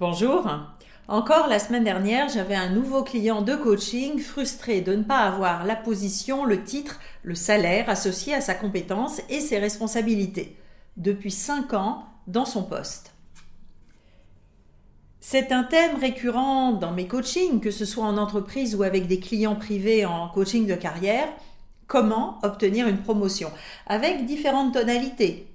Bonjour. Encore la semaine dernière, j'avais un nouveau client de coaching frustré de ne pas avoir la position, le titre, le salaire associé à sa compétence et ses responsabilités. Depuis 5 ans dans son poste. C'est un thème récurrent dans mes coachings, que ce soit en entreprise ou avec des clients privés en coaching de carrière. Comment obtenir une promotion? Avec différentes tonalités.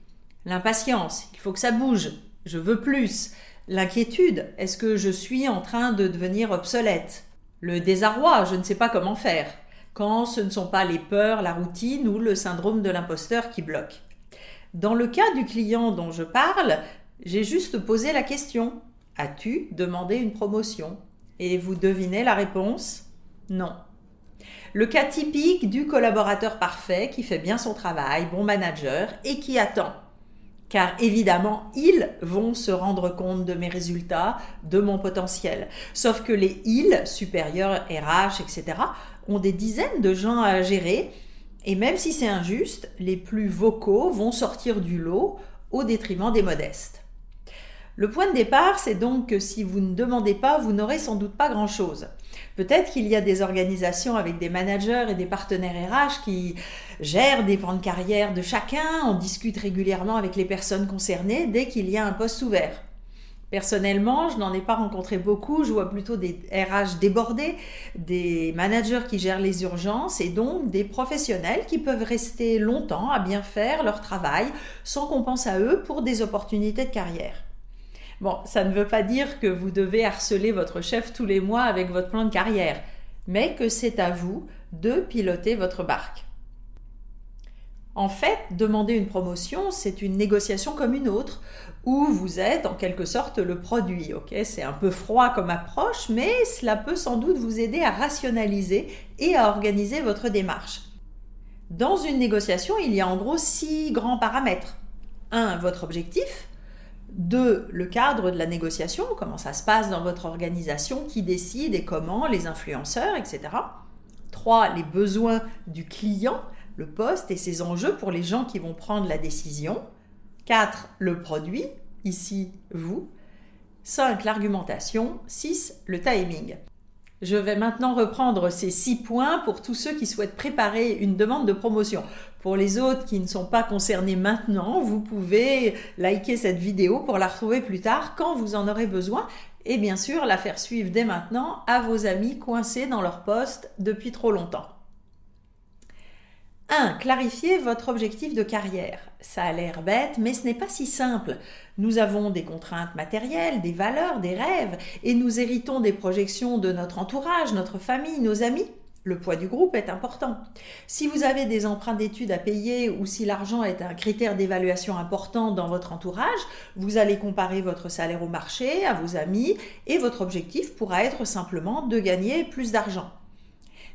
L'impatience, il faut que ça bouge, je veux plus L'inquiétude, est-ce que je suis en train de devenir obsolète? Le désarroi, je ne sais pas comment faire, quand ce ne sont pas les peurs, la routine ou le syndrome de l'imposteur qui bloquent. Dans le cas du client dont je parle, j'ai juste posé la question. As-tu demandé une promotion? Et vous devinez la réponse? Non. Le cas typique du collaborateur parfait qui fait bien son travail, bon manager et qui attend car évidemment, ils vont se rendre compte de mes résultats, de mon potentiel. Sauf que les ils, supérieurs, RH, etc., ont des dizaines de gens à gérer, et même si c'est injuste, les plus vocaux vont sortir du lot au détriment des modestes. Le point de départ, c'est donc que si vous ne demandez pas, vous n'aurez sans doute pas grand-chose. Peut-être qu'il y a des organisations avec des managers et des partenaires RH qui gèrent des plans de carrière de chacun, on discute régulièrement avec les personnes concernées dès qu'il y a un poste ouvert. Personnellement, je n'en ai pas rencontré beaucoup, je vois plutôt des RH débordés, des managers qui gèrent les urgences et donc des professionnels qui peuvent rester longtemps à bien faire leur travail sans qu'on pense à eux pour des opportunités de carrière. Bon, ça ne veut pas dire que vous devez harceler votre chef tous les mois avec votre plan de carrière, mais que c'est à vous de piloter votre barque. En fait, demander une promotion, c'est une négociation comme une autre, où vous êtes en quelque sorte le produit. C'est un peu froid comme approche, mais cela peut sans doute vous aider à rationaliser et à organiser votre démarche. Dans une négociation, il y a en gros six grands paramètres. 1. Votre objectif. 2. Le cadre de la négociation, comment ça se passe dans votre organisation, qui décide et comment, les influenceurs, etc. 3. Les besoins du client, le poste et ses enjeux pour les gens qui vont prendre la décision. 4. Le produit, ici vous. 5. L'argumentation. 6. Le timing. Je vais maintenant reprendre ces six points pour tous ceux qui souhaitent préparer une demande de promotion. Pour les autres qui ne sont pas concernés maintenant, vous pouvez liker cette vidéo pour la retrouver plus tard quand vous en aurez besoin et bien sûr la faire suivre dès maintenant à vos amis coincés dans leur poste depuis trop longtemps. 1. Clarifiez votre objectif de carrière. Ça a l'air bête, mais ce n'est pas si simple. Nous avons des contraintes matérielles, des valeurs, des rêves, et nous héritons des projections de notre entourage, notre famille, nos amis. Le poids du groupe est important. Si vous avez des emprunts d'études à payer ou si l'argent est un critère d'évaluation important dans votre entourage, vous allez comparer votre salaire au marché, à vos amis, et votre objectif pourra être simplement de gagner plus d'argent.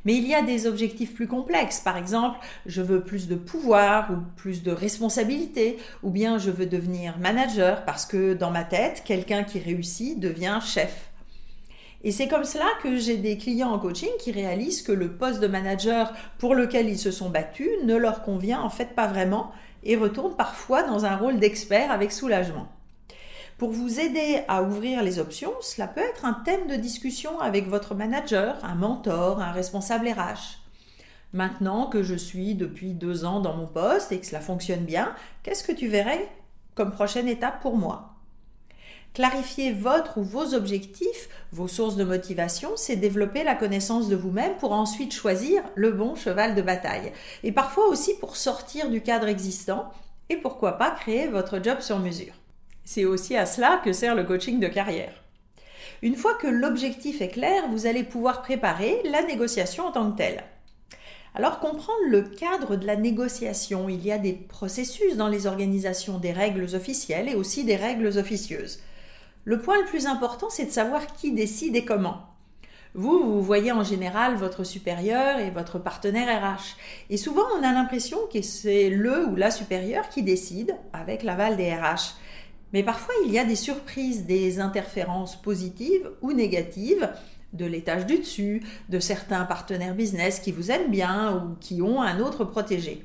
Mais il y a des objectifs plus complexes. Par exemple, je veux plus de pouvoir ou plus de responsabilité, ou bien je veux devenir manager parce que dans ma tête, quelqu'un qui réussit devient chef. Et c'est comme cela que j'ai des clients en coaching qui réalisent que le poste de manager pour lequel ils se sont battus ne leur convient en fait pas vraiment et retournent parfois dans un rôle d'expert avec soulagement. Pour vous aider à ouvrir les options, cela peut être un thème de discussion avec votre manager, un mentor, un responsable RH. Maintenant que je suis depuis deux ans dans mon poste et que cela fonctionne bien, qu'est-ce que tu verrais comme prochaine étape pour moi? Clarifier votre ou vos objectifs, vos sources de motivation, c'est développer la connaissance de vous-même pour ensuite choisir le bon cheval de bataille. Et parfois aussi pour sortir du cadre existant et pourquoi pas créer votre job sur mesure. C'est aussi à cela que sert le coaching de carrière. Une fois que l'objectif est clair, vous allez pouvoir préparer la négociation en tant que telle. Alors comprendre le cadre de la négociation, il y a des processus dans les organisations, des règles officielles et aussi des règles officieuses. Le point le plus important, c'est de savoir qui décide et comment. Vous, vous voyez en général votre supérieur et votre partenaire RH. Et souvent, on a l'impression que c'est le ou la supérieure qui décide avec l'aval des RH. Mais parfois, il y a des surprises, des interférences positives ou négatives de l'étage du dessus, de certains partenaires business qui vous aiment bien ou qui ont un autre protégé.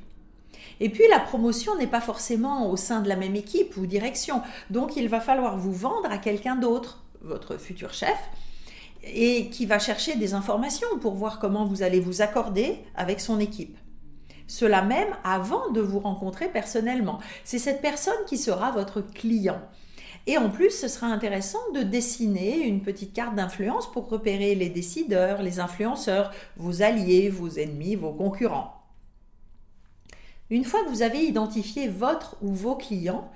Et puis la promotion n'est pas forcément au sein de la même équipe ou direction, donc il va falloir vous vendre à quelqu'un d'autre, votre futur chef, et qui va chercher des informations pour voir comment vous allez vous accorder avec son équipe. Cela même avant de vous rencontrer personnellement. C'est cette personne qui sera votre client. Et en plus, ce sera intéressant de dessiner une petite carte d'influence pour repérer les décideurs, les influenceurs, vos alliés, vos ennemis, vos concurrents. Une fois que vous avez identifié votre ou vos clients,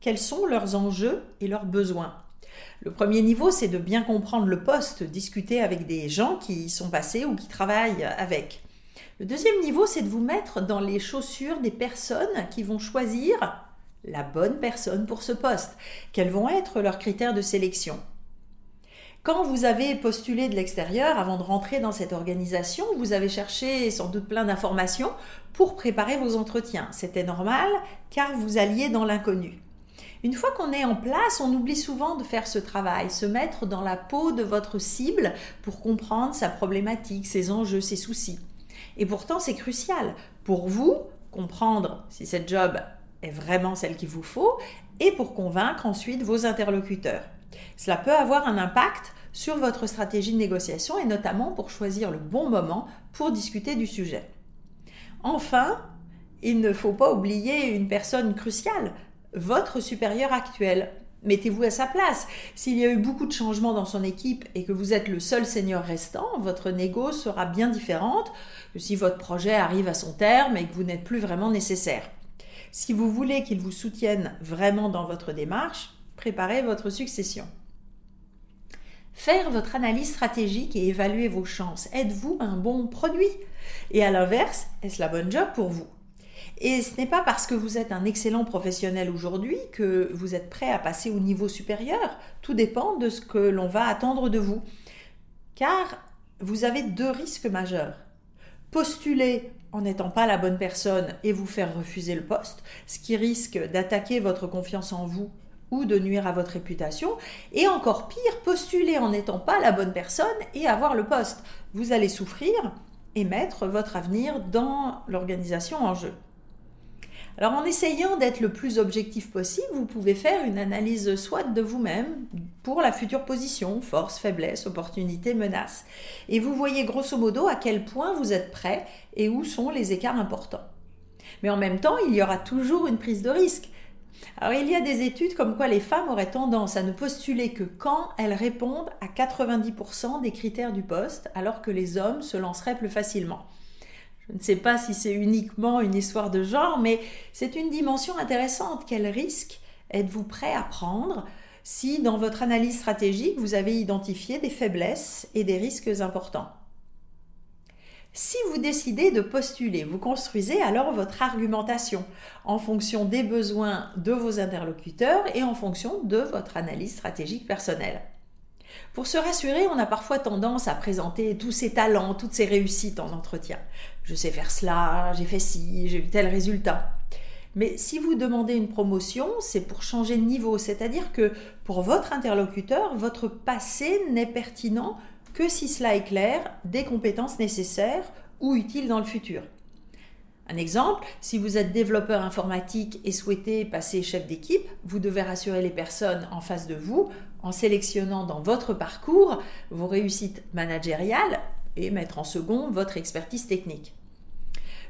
quels sont leurs enjeux et leurs besoins? Le premier niveau, c'est de bien comprendre le poste, discuter avec des gens qui y sont passés ou qui travaillent avec. Le deuxième niveau, c'est de vous mettre dans les chaussures des personnes qui vont choisir la bonne personne pour ce poste. Quels vont être leurs critères de sélection? Quand vous avez postulé de l'extérieur avant de rentrer dans cette organisation, vous avez cherché sans doute plein d'informations pour préparer vos entretiens. C'était normal car vous alliez dans l'inconnu. Une fois qu'on est en place, on oublie souvent de faire ce travail, se mettre dans la peau de votre cible pour comprendre sa problématique, ses enjeux, ses soucis. Et pourtant, c'est crucial pour vous comprendre si cette job est vraiment celle qu'il vous faut et pour convaincre ensuite vos interlocuteurs. Cela peut avoir un impact sur votre stratégie de négociation et notamment pour choisir le bon moment pour discuter du sujet. Enfin, il ne faut pas oublier une personne cruciale, votre supérieur actuel. Mettez-vous à sa place. S'il y a eu beaucoup de changements dans son équipe et que vous êtes le seul seigneur restant, votre négo sera bien différente que si votre projet arrive à son terme et que vous n'êtes plus vraiment nécessaire. Si vous voulez qu'il vous soutienne vraiment dans votre démarche, préparez votre succession. Faire votre analyse stratégique et évaluer vos chances. Êtes-vous un bon produit? Et à l'inverse, est-ce la bonne job pour vous? Et ce n'est pas parce que vous êtes un excellent professionnel aujourd'hui que vous êtes prêt à passer au niveau supérieur. Tout dépend de ce que l'on va attendre de vous. Car vous avez deux risques majeurs. Postuler en n'étant pas la bonne personne et vous faire refuser le poste, ce qui risque d'attaquer votre confiance en vous de nuire à votre réputation, et encore pire, postuler en n'étant pas la bonne personne et avoir le poste. Vous allez souffrir et mettre votre avenir dans l'organisation en jeu. Alors en essayant d'être le plus objectif possible, vous pouvez faire une analyse SWOT de vous-même pour la future position, force, faiblesse, opportunité, menace. Et vous voyez grosso modo à quel point vous êtes prêt et où sont les écarts importants. Mais en même temps, il y aura toujours une prise de risque. Alors il y a des études comme quoi les femmes auraient tendance à ne postuler que quand elles répondent à 90% des critères du poste, alors que les hommes se lanceraient plus facilement. Je ne sais pas si c'est uniquement une histoire de genre, mais c'est une dimension intéressante. Quel risque êtes-vous prêt à prendre si dans votre analyse stratégique vous avez identifié des faiblesses et des risques importants? Si vous décidez de postuler, vous construisez alors votre argumentation en fonction des besoins de vos interlocuteurs et en fonction de votre analyse stratégique personnelle. Pour se rassurer, on a parfois tendance à présenter tous ses talents, toutes ses réussites en entretien. Je sais faire cela, j'ai fait ci, j'ai eu tel résultat. Mais si vous demandez une promotion, c'est pour changer de niveau, c'est-à-dire que pour votre interlocuteur, votre passé n'est pertinent que si cela éclaire des compétences nécessaires ou utiles dans le futur. Un exemple, si vous êtes développeur informatique et souhaitez passer chef d'équipe, vous devez rassurer les personnes en face de vous en sélectionnant dans votre parcours vos réussites managériales et mettre en second votre expertise technique.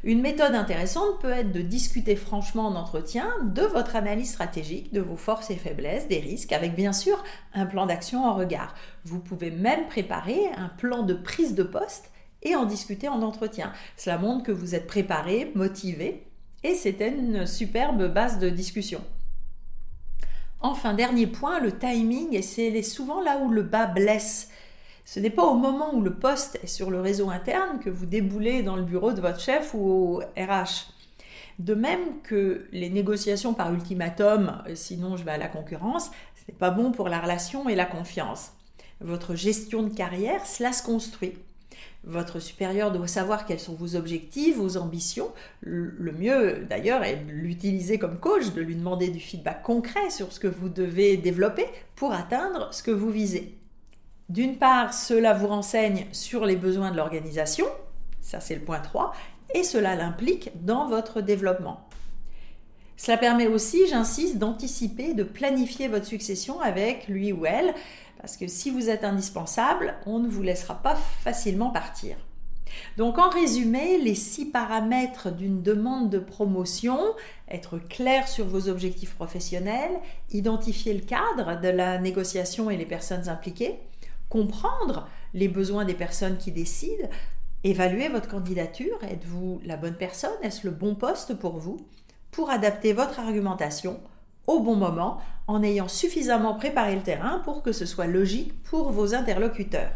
Une méthode intéressante peut être de discuter franchement en entretien de votre analyse stratégique, de vos forces et faiblesses, des risques, avec bien sûr un plan d'action en regard. Vous pouvez même préparer un plan de prise de poste et en discuter en entretien. Cela montre que vous êtes préparé, motivé, et c'était une superbe base de discussion. Enfin, dernier point, le timing, et c'est souvent là où le bas blesse. Ce n'est pas au moment où le poste est sur le réseau interne que vous déboulez dans le bureau de votre chef ou au RH. De même que les négociations par ultimatum, sinon je vais à la concurrence, ce n'est pas bon pour la relation et la confiance. Votre gestion de carrière, cela se construit. Votre supérieur doit savoir quels sont vos objectifs, vos ambitions. Le mieux d'ailleurs est de l'utiliser comme coach, de lui demander du feedback concret sur ce que vous devez développer pour atteindre ce que vous visez. D'une part, cela vous renseigne sur les besoins de l'organisation, ça c'est le point 3, et cela l'implique dans votre développement. Cela permet aussi, j'insiste, d'anticiper, de planifier votre succession avec lui ou elle, parce que si vous êtes indispensable, on ne vous laissera pas facilement partir. Donc en résumé, les six paramètres d'une demande de promotion, être clair sur vos objectifs professionnels, identifier le cadre de la négociation et les personnes impliquées, comprendre les besoins des personnes qui décident, évaluer votre candidature, êtes-vous la bonne personne, est-ce le bon poste pour vous, pour adapter votre argumentation au bon moment en ayant suffisamment préparé le terrain pour que ce soit logique pour vos interlocuteurs.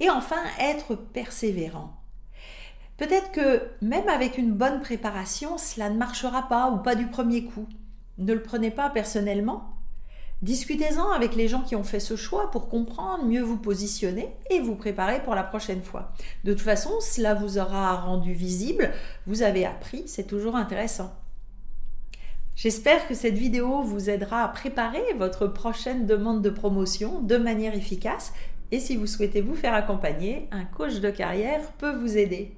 Et enfin, être persévérant. Peut-être que même avec une bonne préparation, cela ne marchera pas ou pas du premier coup. Ne le prenez pas personnellement. Discutez-en avec les gens qui ont fait ce choix pour comprendre, mieux vous positionner et vous préparer pour la prochaine fois. De toute façon, cela vous aura rendu visible, vous avez appris, c'est toujours intéressant. J'espère que cette vidéo vous aidera à préparer votre prochaine demande de promotion de manière efficace et si vous souhaitez vous faire accompagner, un coach de carrière peut vous aider.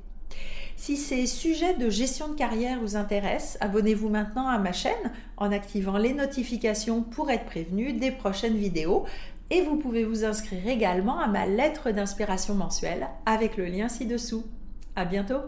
Si ces sujets de gestion de carrière vous intéressent, abonnez-vous maintenant à ma chaîne en activant les notifications pour être prévenu des prochaines vidéos et vous pouvez vous inscrire également à ma lettre d'inspiration mensuelle avec le lien ci-dessous. À bientôt!